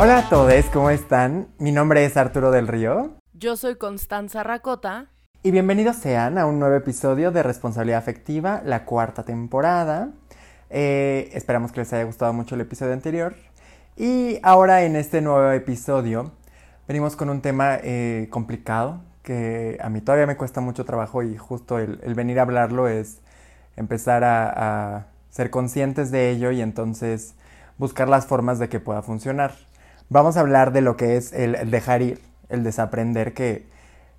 Hola a todos, ¿cómo están? Mi nombre es Arturo del Río. Yo soy Constanza Racota. Y bienvenidos sean a un nuevo episodio de Responsabilidad Afectiva, la cuarta temporada. Eh, esperamos que les haya gustado mucho el episodio anterior. Y ahora en este nuevo episodio venimos con un tema eh, complicado que a mí todavía me cuesta mucho trabajo y justo el, venir a hablarlo es empezar a ser conscientes de ello y entonces buscar las formas de que pueda funcionar. Vamos a hablar de lo que es el, dejar ir, el desaprender, que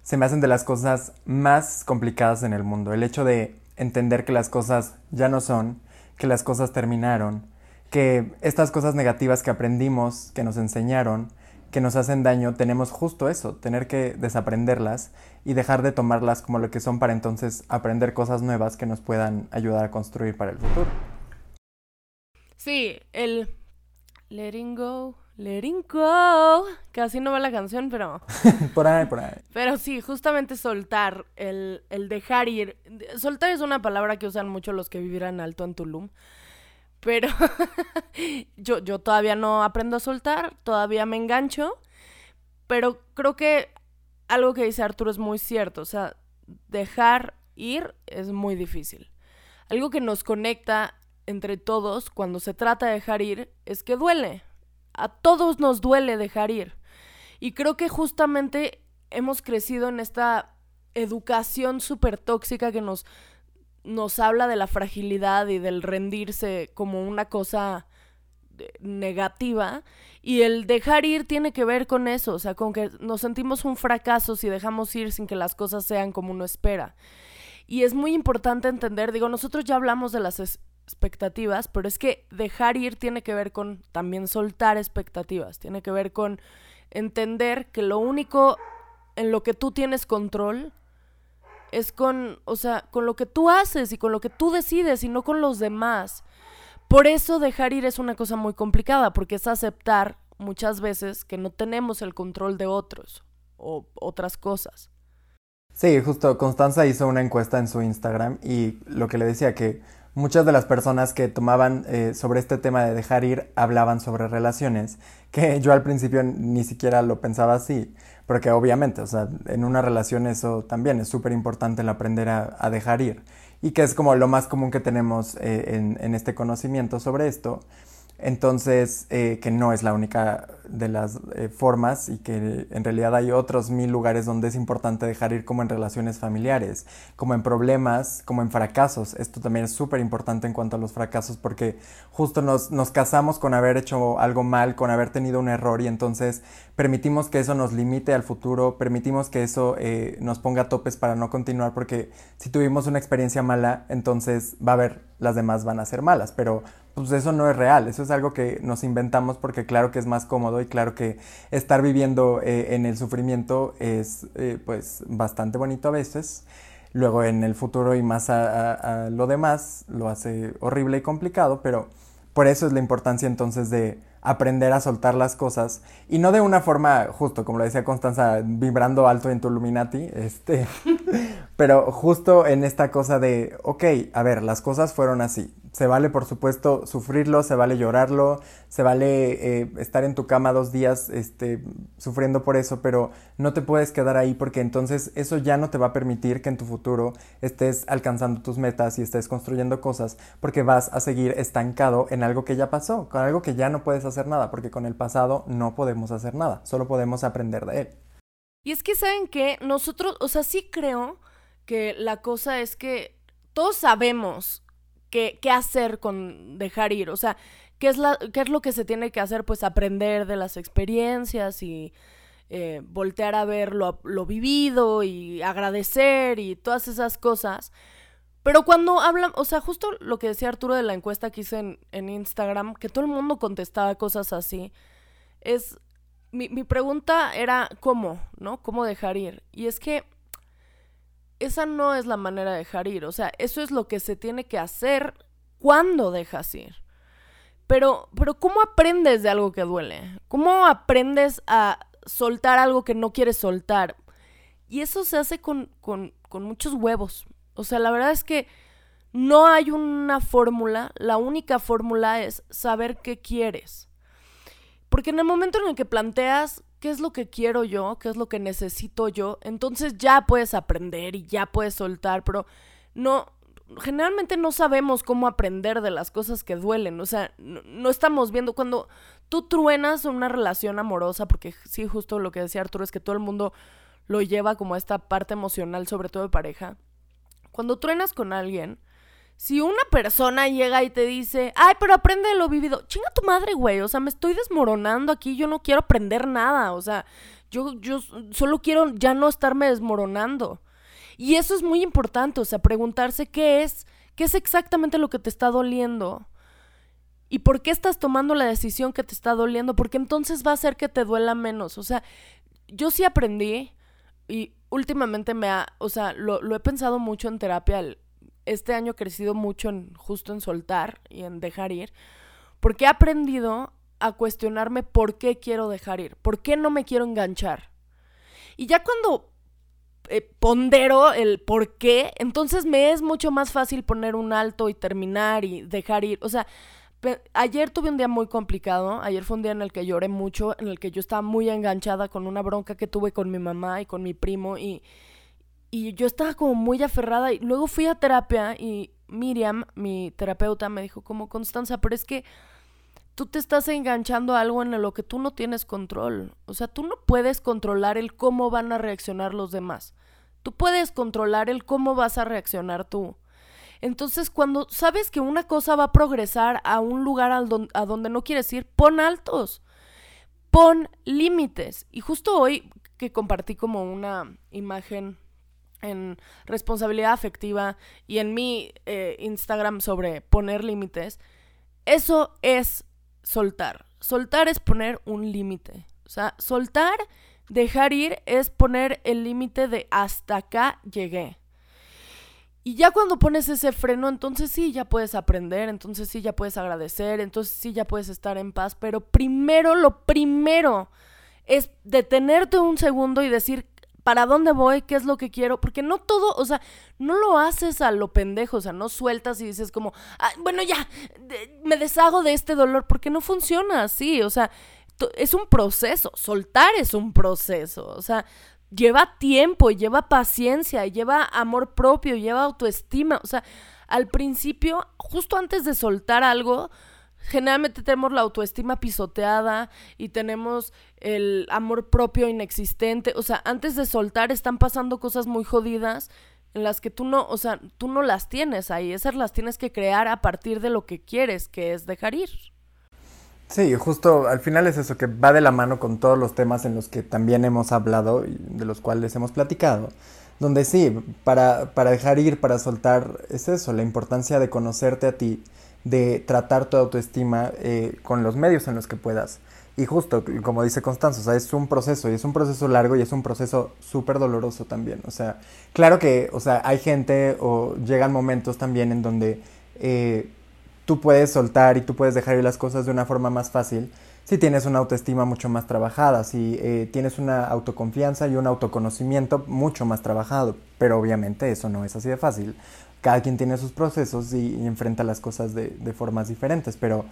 se me hacen de las cosas más complicadas en el mundo. El hecho de entender que las cosas ya no son, que las cosas terminaron, que estas cosas negativas que aprendimos, que nos enseñaron, que nos hacen daño, tenemos justo eso, tener que desaprenderlas y dejar de tomarlas como lo que son para entonces aprender cosas nuevas que nos puedan ayudar a construir para el futuro. Sí, el letting go, letting go. Casi no va la canción, pero. por ahí, por ahí. Pero sí, justamente soltar, el, el dejar ir. Soltar es una palabra que usan mucho los que vivirán alto en Tulum. Pero yo, yo todavía no aprendo a soltar, todavía me engancho. Pero creo que algo que dice Arturo es muy cierto. O sea, dejar ir es muy difícil. Algo que nos conecta entre todos cuando se trata de dejar ir es que duele. A todos nos duele dejar ir. Y creo que justamente hemos crecido en esta educación súper tóxica que nos, nos habla de la fragilidad y del rendirse como una cosa negativa y el dejar ir tiene que ver con eso, o sea, con que nos sentimos un fracaso si dejamos ir sin que las cosas sean como uno espera. Y es muy importante entender, digo, nosotros ya hablamos de las expectativas, pero es que dejar ir tiene que ver con también soltar expectativas, tiene que ver con entender que lo único en lo que tú tienes control es con, o sea, con lo que tú haces y con lo que tú decides y no con los demás. Por eso dejar ir es una cosa muy complicada, porque es aceptar muchas veces que no tenemos el control de otros o otras cosas. Sí, justo Constanza hizo una encuesta en su Instagram y lo que le decía que muchas de las personas que tomaban eh, sobre este tema de dejar ir hablaban sobre relaciones, que yo al principio ni siquiera lo pensaba así, porque obviamente, o sea, en una relación eso también es súper importante el aprender a, dejar ir, y que es como lo más común que tenemos eh, en, en este conocimiento sobre esto. Entonces, eh, que no es la única de las eh, formas y que en realidad hay otros mil lugares donde es importante dejar ir como en relaciones familiares, como en problemas, como en fracasos. Esto también es súper importante en cuanto a los fracasos porque justo nos, nos casamos con haber hecho algo mal, con haber tenido un error y entonces permitimos que eso nos limite al futuro, permitimos que eso eh, nos ponga topes para no continuar porque si tuvimos una experiencia mala, entonces va a haber, las demás van a ser malas, pero pues eso no es real, eso es algo que nos inventamos porque claro que es más cómodo y claro que estar viviendo eh, en el sufrimiento es eh, pues bastante bonito a veces. Luego en el futuro y más a, lo demás lo hace horrible y complicado, pero por eso es la importancia entonces de aprender a soltar las cosas y no de una forma, justo como lo decía Constanza, vibrando alto en tu Illuminati, este, pero justo en esta cosa de, ok, a ver, las cosas fueron así, se vale, por supuesto, sufrirlo, se vale llorarlo, se vale eh, estar en tu cama dos días este, sufriendo por eso, pero no te puedes quedar ahí porque entonces eso ya no te va a permitir que en tu futuro estés alcanzando tus metas y estés construyendo cosas porque vas a seguir estancado en algo que ya pasó, con algo que ya no puedes hacer nada, porque con el pasado no podemos hacer nada, solo podemos aprender de él. Y es que saben que nosotros, o sea, sí creo que la cosa es que todos sabemos qué, hacer con dejar ir. O sea, ¿qué es, la, ¿qué es lo que se tiene que hacer? Pues aprender de las experiencias y eh, voltear a ver lo, vivido y agradecer y todas esas cosas. Pero cuando hablan, o sea, justo lo que decía Arturo de la encuesta que hice en, en Instagram, que todo el mundo contestaba cosas así, es, mi, mi pregunta era, ¿cómo? ¿No? ¿Cómo dejar ir? Y es que esa no es la manera de dejar ir. O sea, eso es lo que se tiene que hacer cuando dejas ir. Pero, pero ¿cómo aprendes de algo que duele? ¿Cómo aprendes a soltar algo que no quieres soltar? Y eso se hace con, con, con muchos huevos. O sea, la verdad es que no hay una fórmula. La única fórmula es saber qué quieres. Porque en el momento en el que planteas qué es lo que quiero yo, qué es lo que necesito yo, entonces ya puedes aprender y ya puedes soltar, pero no, generalmente no sabemos cómo aprender de las cosas que duelen, o sea, no, estamos viendo. Cuando tú truenas una relación amorosa, porque sí, justo lo que decía Arturo es que todo el mundo lo lleva como esta parte emocional, sobre todo de pareja. Cuando truenas con alguien, si una persona llega y te dice, ay, pero aprende de lo vivido, chinga tu madre, güey, o sea, me estoy desmoronando aquí, yo no quiero aprender nada, o sea, yo, yo solo quiero ya no estarme desmoronando. Y eso es muy importante, o sea, preguntarse qué es, qué es exactamente lo que te está doliendo. ¿Y por qué estás tomando la decisión que te está doliendo? Porque entonces va a hacer que te duela menos. O sea, yo sí aprendí y últimamente me ha, o sea, lo, lo he pensado mucho en terapia, este año he crecido mucho en justo en soltar y en dejar ir, porque he aprendido a cuestionarme por qué quiero dejar ir, por qué no me quiero enganchar. Y ya cuando eh, pondero el por qué, entonces me es mucho más fácil poner un alto y terminar y dejar ir. O sea, ayer tuve un día muy complicado, ayer fue un día en el que lloré mucho, en el que yo estaba muy enganchada con una bronca que tuve con mi mamá y con mi primo y y yo estaba como muy aferrada y luego fui a terapia y Miriam, mi terapeuta, me dijo como Constanza, pero es que tú te estás enganchando a algo en lo que tú no tienes control. O sea, tú no puedes controlar el cómo van a reaccionar los demás. Tú puedes controlar el cómo vas a reaccionar tú. Entonces, cuando sabes que una cosa va a progresar a un lugar a donde no quieres ir, pon altos. Pon límites. Y justo hoy que compartí como una imagen en responsabilidad afectiva y en mi eh, Instagram sobre poner límites, eso es soltar. Soltar es poner un límite. O sea, soltar, dejar ir es poner el límite de hasta acá llegué. Y ya cuando pones ese freno, entonces sí, ya puedes aprender, entonces sí, ya puedes agradecer, entonces sí, ya puedes estar en paz. Pero primero, lo primero es detenerte un segundo y decir, para dónde voy, qué es lo que quiero, porque no todo, o sea, no lo haces a lo pendejo, o sea, no sueltas y dices como, bueno, ya, me deshago de este dolor, porque no funciona así, o sea, es un proceso, soltar es un proceso, o sea, lleva tiempo, lleva paciencia, lleva amor propio, lleva autoestima, o sea, al principio, justo antes de soltar algo, generalmente tenemos la autoestima pisoteada y tenemos el amor propio inexistente. O sea, antes de soltar están pasando cosas muy jodidas en las que tú no, o sea, tú no las tienes ahí. Esas las tienes que crear a partir de lo que quieres, que es dejar ir. Sí, justo al final es eso, que va de la mano con todos los temas en los que también hemos hablado y de los cuales hemos platicado. Donde sí, para, para dejar ir, para soltar, es eso, la importancia de conocerte a ti, de tratar tu autoestima eh, con los medios en los que puedas. Y justo, como dice Constanza, es un proceso, y es un proceso largo y es un proceso súper doloroso también. O sea, claro que, o sea, hay gente o llegan momentos también en donde eh, tú puedes soltar y tú puedes dejar ir las cosas de una forma más fácil si tienes una autoestima mucho más trabajada, si eh, tienes una autoconfianza y un autoconocimiento mucho más trabajado. Pero obviamente eso no es así de fácil cada quien tiene sus procesos y, enfrenta las cosas de, formas diferentes, pero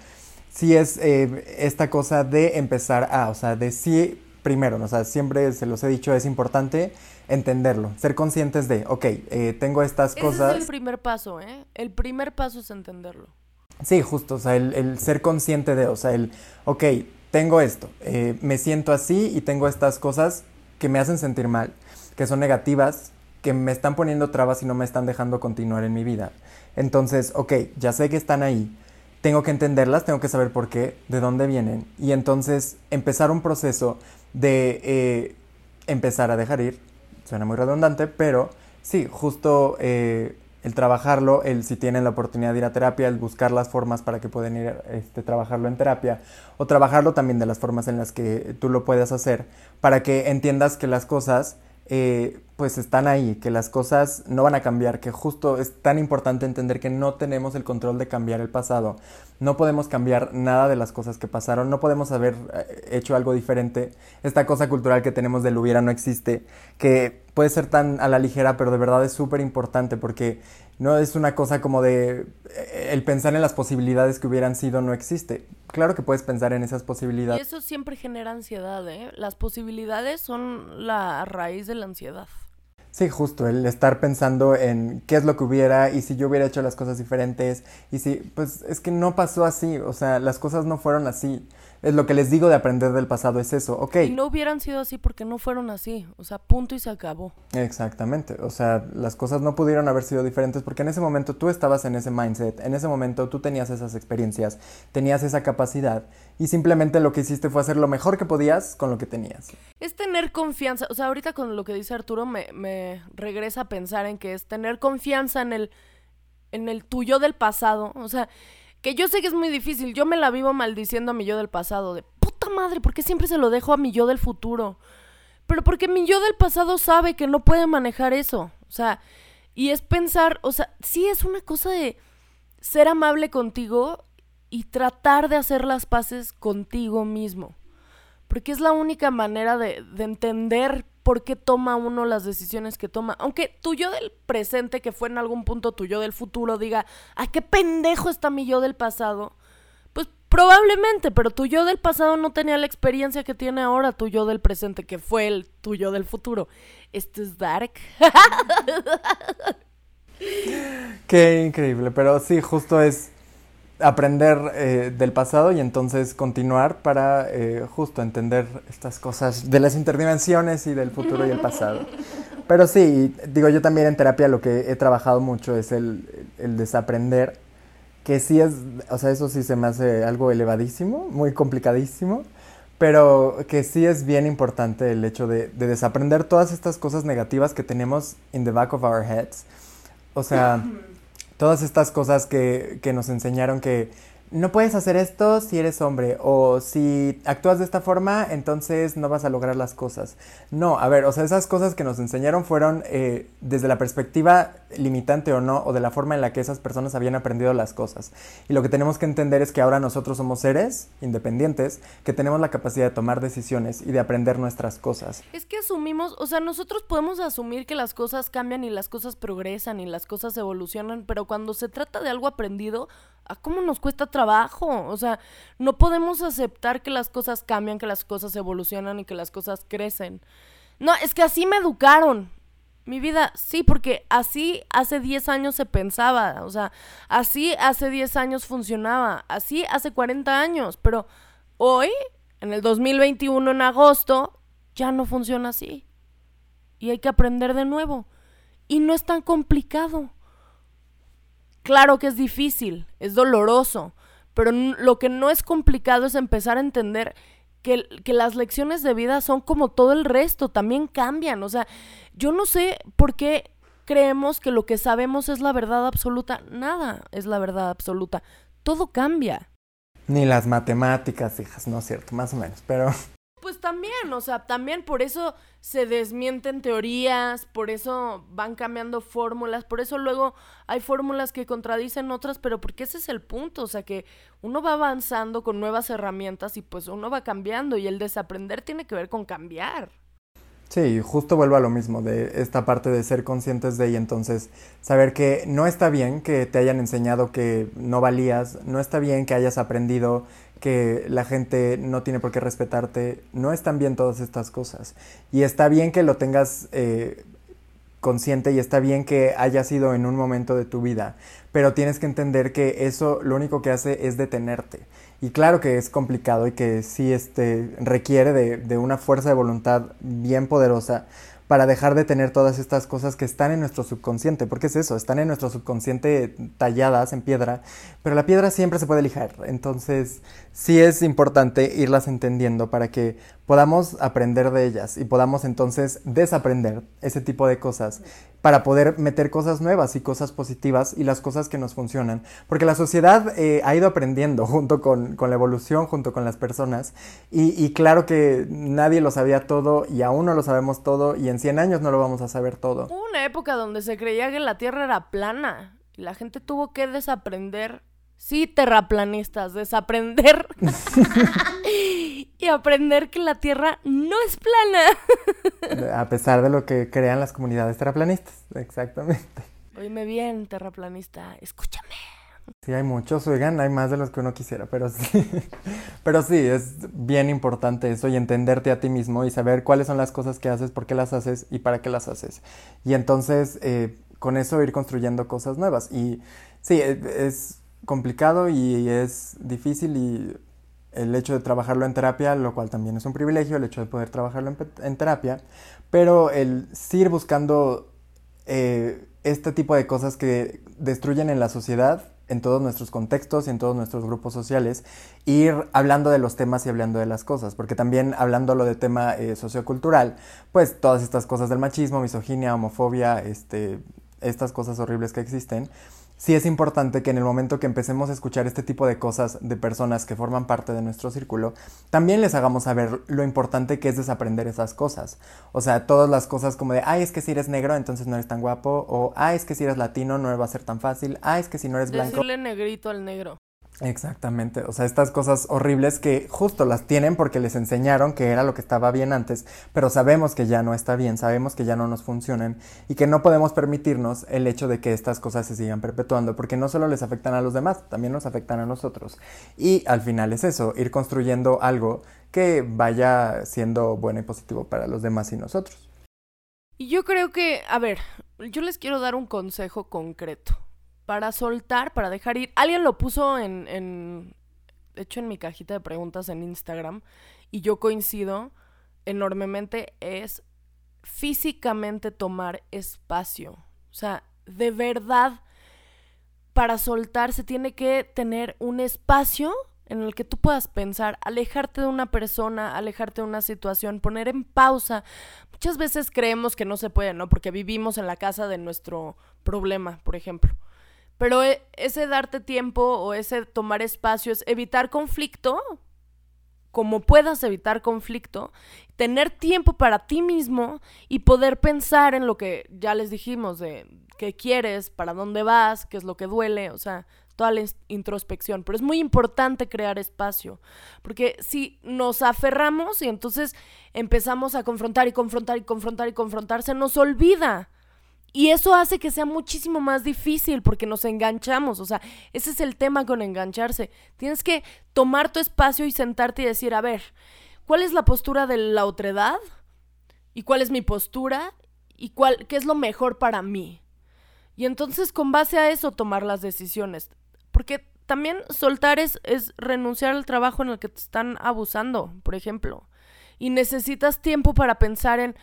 sí es eh, esta cosa de empezar a, o sea, de sí, primero, o sea, siempre se los he dicho, es importante entenderlo, ser conscientes de, ok, eh, tengo estas cosas. es el primer paso, ¿eh? El primer paso es entenderlo. Sí, justo, o sea, el, ser consciente de, o sea, el, ok, tengo esto, eh, me siento así y tengo estas cosas que me hacen sentir mal, que son negativas, que me están poniendo trabas y no me están dejando continuar en mi vida. Entonces, ok, ya sé que están ahí, tengo que entenderlas, tengo que saber por qué, de dónde vienen, y entonces empezar un proceso de eh, empezar a dejar ir, suena muy redundante, pero sí, justo eh, el trabajarlo, el si tienen la oportunidad de ir a terapia, el buscar las formas para que puedan ir este, trabajarlo en terapia, o trabajarlo también de las formas en las que tú lo puedes hacer, para que entiendas que las cosas eh, pues están ahí, que las cosas no van a cambiar, que justo es tan importante entender que no tenemos el control de cambiar el pasado, no podemos cambiar nada de las cosas que pasaron, no podemos haber eh, hecho algo diferente, esta cosa cultural que tenemos del hubiera no existe, que puede ser tan a la ligera, pero de verdad es súper importante porque no es una cosa como de eh, el pensar en las posibilidades que hubieran sido no existe. Claro que puedes pensar en esas posibilidades. Y eso siempre genera ansiedad, ¿eh? Las posibilidades son la raíz de la ansiedad. Sí, justo, el estar pensando en qué es lo que hubiera y si yo hubiera hecho las cosas diferentes y si, pues es que no pasó así, o sea, las cosas no fueron así es lo que les digo de aprender del pasado es eso, ok. Y no hubieran sido así porque no fueron así, o sea, punto y se acabó. Exactamente, o sea, las cosas no pudieron haber sido diferentes porque en ese momento tú estabas en ese mindset, en ese momento tú tenías esas experiencias, tenías esa capacidad y simplemente lo que hiciste fue hacer lo mejor que podías con lo que tenías. Es tener confianza, o sea, ahorita con lo que dice Arturo me, me regresa a pensar en que es tener confianza en el, en el tuyo del pasado, o sea que yo sé que es muy difícil. Yo me la vivo maldiciendo a mi yo del pasado. De puta madre, ¿por qué siempre se lo dejo a mi yo del futuro? Pero porque mi yo del pasado sabe que no puede manejar eso. O sea, y es pensar, o sea, sí es una cosa de ser amable contigo y tratar de hacer las paces contigo mismo. Porque es la única manera de, de entender por qué toma uno las decisiones que toma. Aunque tu yo del presente, que fue en algún punto tu yo del futuro, diga, ay, qué pendejo está mi yo del pasado. Pues probablemente, pero tu yo del pasado no tenía la experiencia que tiene ahora tu yo del presente, que fue el tuyo del futuro. Esto es dark. Qué increíble, pero sí, justo es aprender eh, del pasado y entonces continuar para eh, justo entender estas cosas de las interdimensiones y del futuro y el pasado. Pero sí, digo yo también en terapia lo que he trabajado mucho es el, el, desaprender, que sí es, o sea, eso sí se me hace algo elevadísimo, muy complicadísimo, pero que sí es bien importante el hecho de, de desaprender todas estas cosas negativas que tenemos in the back of our heads. O sea todas estas cosas que, que nos enseñaron que no puedes hacer esto si eres hombre o si actúas de esta forma entonces no vas a lograr las cosas. No, a ver, o sea, esas cosas que nos enseñaron fueron eh, desde la perspectiva limitante o no o de la forma en la que esas personas habían aprendido las cosas. Y lo que tenemos que entender es que ahora nosotros somos seres independientes que tenemos la capacidad de tomar decisiones y de aprender nuestras cosas. Es que asumimos, o sea, nosotros podemos asumir que las cosas cambian y las cosas progresan y las cosas evolucionan, pero cuando se trata de algo aprendido, ¿a cómo nos cuesta trabajo? O sea, no podemos aceptar que las cosas cambian, que las cosas evolucionan y que las cosas crecen. No, es que así me educaron. Mi vida, sí, porque así hace 10 años se pensaba, o sea, así hace 10 años funcionaba, así hace 40 años, pero hoy, en el 2021, en agosto, ya no funciona así. Y hay que aprender de nuevo. Y no es tan complicado. Claro que es difícil, es doloroso, pero lo que no es complicado es empezar a entender que, las lecciones de vida son como todo el resto, también cambian. O sea, yo no sé por qué creemos que lo que sabemos es la verdad absoluta. Nada es la verdad absoluta. Todo cambia. Ni las matemáticas, hijas, no es cierto, más o menos, pero pues también, o sea, también por eso se desmienten teorías, por eso van cambiando fórmulas, por eso luego hay fórmulas que contradicen otras, pero porque ese es el punto, o sea, que uno va avanzando con nuevas herramientas y pues uno va cambiando y el desaprender tiene que ver con cambiar. Sí, justo vuelvo a lo mismo, de esta parte de ser conscientes de y entonces saber que no está bien que te hayan enseñado que no valías, no está bien que hayas aprendido que la gente no tiene por qué respetarte, no están bien todas estas cosas. Y está bien que lo tengas eh, consciente y está bien que haya sido en un momento de tu vida, pero tienes que entender que eso lo único que hace es detenerte. Y claro que es complicado y que sí este, requiere de, de una fuerza de voluntad bien poderosa para dejar de tener todas estas cosas que están en nuestro subconsciente, porque es eso, están en nuestro subconsciente talladas en piedra, pero la piedra siempre se puede lijar, entonces sí es importante irlas entendiendo para que podamos aprender de ellas y podamos entonces desaprender ese tipo de cosas para poder meter cosas nuevas y cosas positivas y las cosas que nos funcionan. Porque la sociedad eh, ha ido aprendiendo junto con, con, la evolución, junto con las personas. Y, y, claro que nadie lo sabía todo y aún no lo sabemos todo y en 100 años no lo vamos a saber todo. Hubo una época donde se creía que la Tierra era plana y la gente tuvo que desaprender. Sí, terraplanistas, desaprender y aprender que la Tierra no es plana. A pesar de lo que crean las comunidades terraplanistas, exactamente. Oíme bien, terraplanista, escúchame. Sí, hay muchos, oigan, hay más de los que uno quisiera, pero sí. Pero sí, es bien importante eso y entenderte a ti mismo y saber cuáles son las cosas que haces, por qué las haces y para qué las haces. Y entonces, eh, con eso ir construyendo cosas nuevas. Y sí, e, es complicado y es difícil y el hecho de trabajarlo en terapia, lo cual también es un privilegio, el hecho de poder trabajarlo en, terapia, pero el ir buscando eh, este tipo de cosas que destruyen en la sociedad, en todos nuestros contextos y en todos nuestros grupos sociales, ir hablando de los temas y hablando de las cosas, porque también hablando lo de tema eh, sociocultural, pues todas estas cosas del machismo, misoginia, homofobia, este, estas cosas horribles que existen, sí es importante que en el momento que empecemos a escuchar este tipo de cosas de personas que forman parte de nuestro círculo, también les hagamos saber lo importante que es desaprender esas cosas. O sea, todas las cosas como de, ay, es que si eres negro, entonces no eres tan guapo, o ay, es que si eres latino, no va a ser tan fácil, ay, es que si no eres blanco. Decirle negrito al negro. Exactamente, o sea, estas cosas horribles que justo las tienen porque les enseñaron que era lo que estaba bien antes, pero sabemos que ya no está bien, sabemos que ya no nos funcionan y que no podemos permitirnos el hecho de que estas cosas se sigan perpetuando, porque no solo les afectan a los demás, también nos afectan a nosotros. Y al final es eso, ir construyendo algo que vaya siendo bueno y positivo para los demás y nosotros. Y yo creo que, a ver, yo les quiero dar un consejo concreto para soltar, para dejar ir. Alguien lo puso en, en, hecho en mi cajita de preguntas en Instagram y yo coincido enormemente, es físicamente tomar espacio. O sea, de verdad, para soltar se tiene que tener un espacio en el que tú puedas pensar, alejarte de una persona, alejarte de una situación, poner en pausa. Muchas veces creemos que no se puede, ¿no? Porque vivimos en la casa de nuestro problema, por ejemplo. Pero e, ese darte tiempo o ese tomar espacio es evitar conflicto, como puedas evitar conflicto, tener tiempo para ti mismo y poder pensar en lo que ya les dijimos de qué quieres, para dónde vas, qué es lo que duele, o sea, toda la introspección. Pero es muy importante crear espacio, porque si nos aferramos y entonces empezamos a confrontar y confrontar y confrontar y confrontar, se nos olvida y eso hace que sea muchísimo más difícil porque nos enganchamos. O sea, ese es el tema con engancharse. Tienes que tomar tu espacio y sentarte y decir, a ver, ¿cuál es la postura de la otredad? ¿Y cuál es mi postura? ¿Y cuál, qué es lo mejor para mí? Y entonces con base a eso tomar las decisiones. Porque también soltar es, es renunciar al trabajo en el que te están abusando, por ejemplo. Y necesitas tiempo para pensar en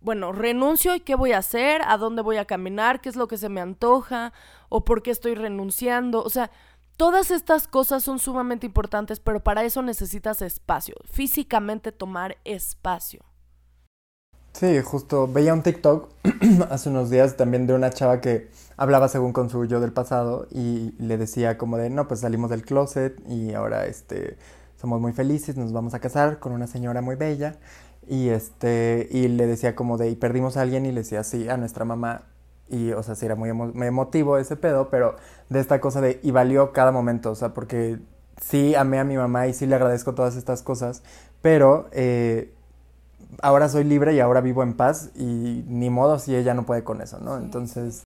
bueno, renuncio y qué voy a hacer, a dónde voy a caminar, qué es lo que se me antoja o por qué estoy renunciando. O sea, todas estas cosas son sumamente importantes, pero para eso necesitas espacio, físicamente tomar espacio. Sí, justo veía un TikTok hace unos días también de una chava que hablaba según con su yo del pasado y le decía como de, no, pues salimos del closet y ahora este somos muy felices, nos vamos a casar con una señora muy bella y este, y le decía como de, y perdimos a alguien y le decía así a nuestra mamá. Y, o sea, sí era muy emotivo ese pedo, pero de esta cosa de, y valió cada momento, o sea, porque sí amé a mi mamá y sí le agradezco todas estas cosas, pero eh, ahora soy libre y ahora vivo en paz y ni modo si ella no puede con eso, ¿no? Entonces,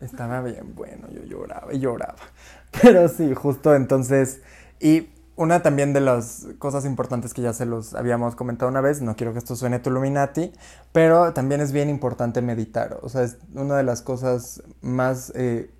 estaba bien bueno, yo lloraba y lloraba. Pero sí, justo entonces, y una también de las cosas importantes que ya se los habíamos comentado una vez, no quiero que esto suene Tuluminati, pero también es bien importante meditar. O sea, es una de las cosas más eh,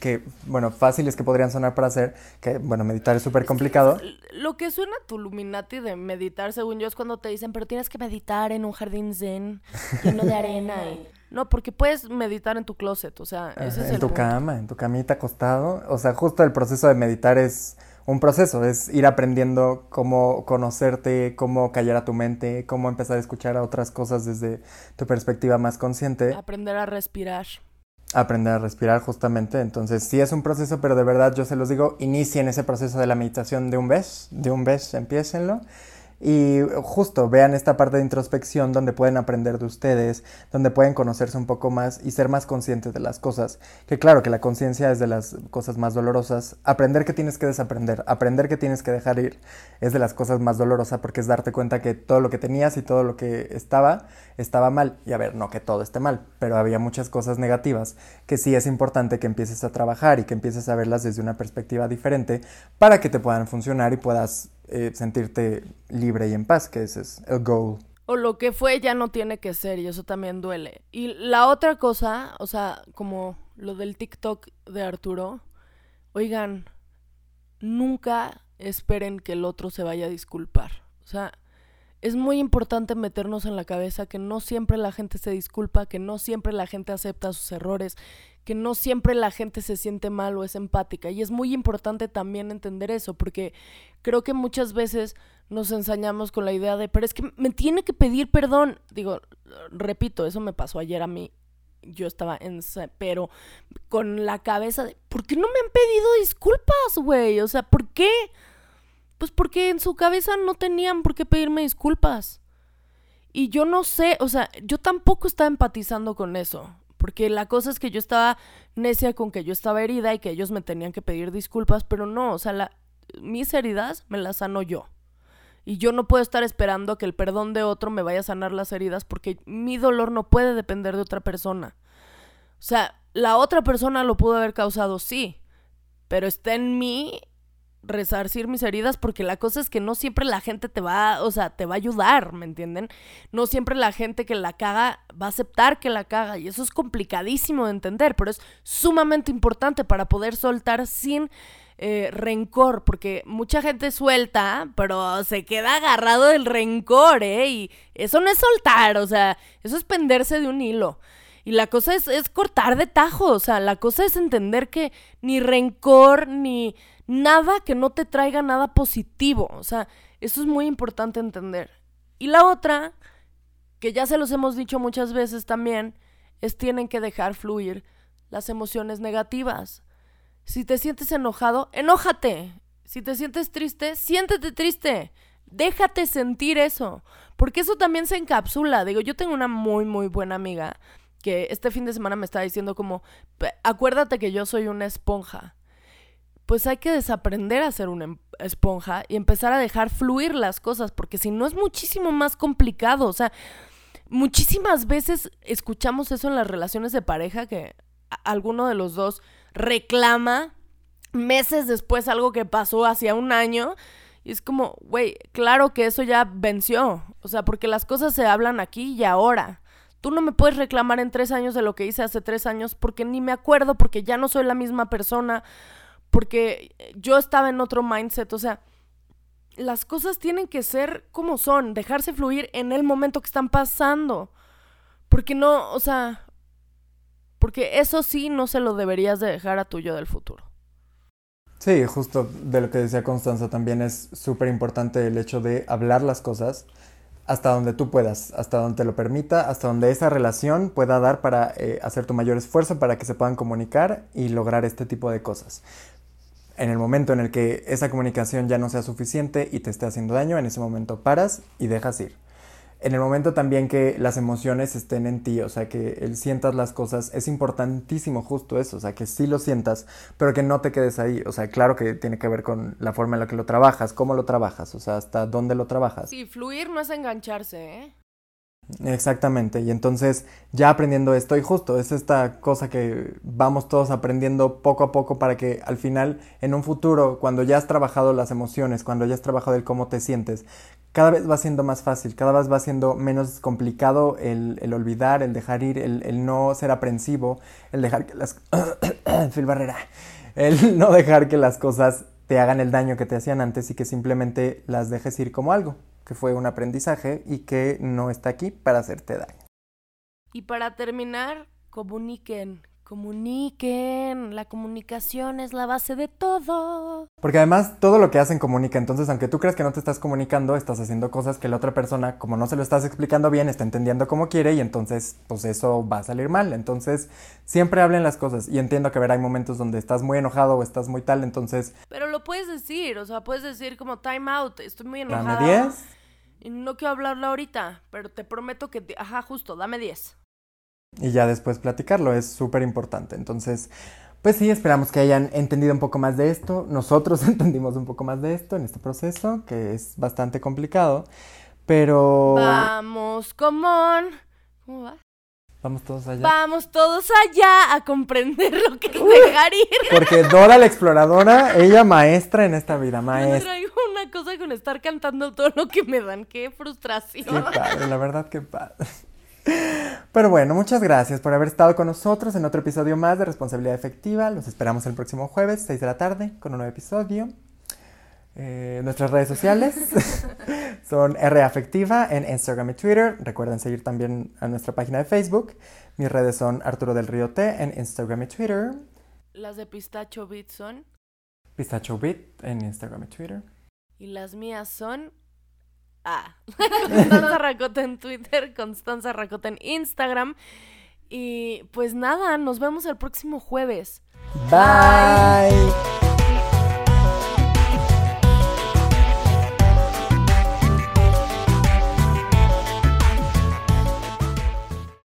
que, bueno, fáciles que podrían sonar para hacer, que, bueno, meditar es súper complicado. Lo que suena Tuluminati de meditar, según yo, es cuando te dicen, pero tienes que meditar en un jardín zen, lleno de arena No, porque puedes meditar en tu closet, o sea, ese es en tu cama, en tu camita acostado. O sea, justo el proceso de meditar es un proceso, es ir aprendiendo cómo conocerte, cómo callar a tu mente, cómo empezar a escuchar a otras cosas desde tu perspectiva más consciente. Aprender a respirar. Aprender a respirar justamente, entonces sí es un proceso, pero de verdad yo se los digo, inicien ese proceso de la meditación de un vez, de un vez, empiecenlo y justo vean esta parte de introspección donde pueden aprender de ustedes, donde pueden conocerse un poco más y ser más conscientes de las cosas. Que claro que la conciencia es de las cosas más dolorosas. Aprender que tienes que desaprender, aprender que tienes que dejar ir es de las cosas más dolorosas porque es darte cuenta que todo lo que tenías y todo lo que estaba estaba mal. Y a ver, no que todo esté mal, pero había muchas cosas negativas que sí es importante que empieces a trabajar y que empieces a verlas desde una perspectiva diferente para que te puedan funcionar y puedas eh, sentirte libre y en paz, que ese es el goal. O lo que fue ya no tiene que ser y eso también duele. Y la otra cosa, o sea, como lo del TikTok de Arturo, oigan, nunca esperen que el otro se vaya a disculpar. O sea, es muy importante meternos en la cabeza que no siempre la gente se disculpa, que no siempre la gente acepta sus errores, que no siempre la gente se siente mal o es empática. Y es muy importante también entender eso, porque creo que muchas veces nos ensañamos con la idea de, pero es que me tiene que pedir perdón. Digo, repito, eso me pasó ayer a mí. Yo estaba en... pero con la cabeza de, ¿por qué no me han pedido disculpas, güey? O sea, ¿por qué? Pues porque en su cabeza no tenían por qué pedirme disculpas. Y yo no sé, o sea, yo tampoco estaba empatizando con eso. Porque la cosa es que yo estaba necia con que yo estaba herida y que ellos me tenían que pedir disculpas, pero no, o sea, mis heridas me las sano yo. Y yo no puedo estar esperando que el perdón de otro me vaya a sanar las heridas porque mi dolor no puede depender de otra persona. O sea, la otra persona lo pudo haber causado, sí, pero está en mí resarcir mis heridas porque la cosa es que no siempre la gente te va, o sea, te va a ayudar, ¿me entienden? No siempre la gente que la caga va a aceptar que la caga y eso es complicadísimo de entender, pero es sumamente importante para poder soltar sin eh, rencor, porque mucha gente suelta, pero se queda agarrado del rencor, ¿eh? Y eso no es soltar, o sea, eso es penderse de un hilo. Y la cosa es, es cortar de tajo, o sea, la cosa es entender que ni rencor, ni nada que no te traiga nada positivo. O sea, eso es muy importante entender. Y la otra, que ya se los hemos dicho muchas veces también, es tienen que dejar fluir las emociones negativas. Si te sientes enojado, enójate. Si te sientes triste, siéntete triste. Déjate sentir eso. Porque eso también se encapsula. Digo, yo tengo una muy, muy buena amiga que este fin de semana me está diciendo como, acuérdate que yo soy una esponja pues hay que desaprender a ser una em, esponja y empezar a dejar fluir las cosas, porque si no es muchísimo más complicado. O sea, muchísimas veces escuchamos eso en las relaciones de pareja, que alguno de los dos reclama meses después algo que pasó hacía un año. Y es como, güey, claro que eso ya venció. O sea, porque las cosas se hablan aquí y ahora. Tú no me puedes reclamar en tres años de lo que hice hace tres años porque ni me acuerdo, porque ya no soy la misma persona, porque yo estaba en otro mindset, o sea, las cosas tienen que ser como son, dejarse fluir en el momento que están pasando. Porque no, o sea, porque eso sí no se lo deberías de dejar a tu yo del futuro. Sí, justo de lo que decía Constanza también es súper importante el hecho de hablar las cosas hasta donde tú puedas, hasta donde te lo permita, hasta donde esa relación pueda dar para eh, hacer tu mayor esfuerzo para que se puedan comunicar y lograr este tipo de cosas en el momento en el que esa comunicación ya no sea suficiente y te esté haciendo daño, en ese momento paras y dejas ir. En el momento también que las emociones estén en ti, o sea, que el sientas las cosas, es importantísimo justo eso, o sea, que sí lo sientas, pero que no te quedes ahí, o sea, claro que tiene que ver con la forma en la que lo trabajas, cómo lo trabajas, o sea, hasta dónde lo trabajas. Sí, fluir no es engancharse, ¿eh? Exactamente, y entonces ya aprendiendo esto, y justo es esta cosa que vamos todos aprendiendo poco a poco para que al final, en un futuro, cuando ya has trabajado las emociones, cuando ya has trabajado el cómo te sientes, cada vez va siendo más fácil, cada vez va siendo menos complicado el, olvidar, el dejar ir, el, no ser aprensivo, el dejar que las... Phil Barrera, el no dejar que las cosas te hagan el daño que te hacían antes y que simplemente las dejes ir como algo que fue un aprendizaje y que no está aquí para hacerte daño. Y para terminar, comuniquen, Comuniquen, la comunicación es la base de todo. Porque además todo lo que hacen comunica, entonces aunque tú creas que no te estás comunicando, estás haciendo cosas que la otra persona, como no se lo estás explicando bien, está entendiendo como quiere y entonces pues eso va a salir mal. Entonces siempre hablen las cosas y entiendo que ver hay momentos donde estás muy enojado o estás muy tal, entonces... Pero lo puedes decir, o sea, puedes decir como time out, estoy muy enojada. Dame 10. Y no quiero hablarlo ahorita, pero te prometo que, ajá, justo, dame 10 y ya después platicarlo, es súper importante. Entonces, pues sí, esperamos que hayan entendido un poco más de esto. Nosotros entendimos un poco más de esto en este proceso, que es bastante complicado, pero... Vamos, común. ¿Cómo va? Vamos todos allá. Vamos todos allá a comprender lo que es dejar ir. Porque Dora la exploradora, ella maestra en esta vida, maestra. traigo una cosa con estar cantando todo lo que me dan, qué frustración. Qué padre, la verdad que padre. Pero bueno, muchas gracias por haber estado con nosotros en otro episodio más de Responsabilidad Efectiva. Los esperamos el próximo jueves, 6 de la tarde, con un nuevo episodio. Eh, nuestras redes sociales son R Afectiva en Instagram y Twitter. Recuerden seguir también a nuestra página de Facebook. Mis redes son Arturo del Río T en Instagram y Twitter. Las de Pistacho Beat son Pistacho Beat en Instagram y Twitter. Y las mías son Ah. Constanza Racota en Twitter, Constanza Racota en Instagram. Y pues nada, nos vemos el próximo jueves. Bye.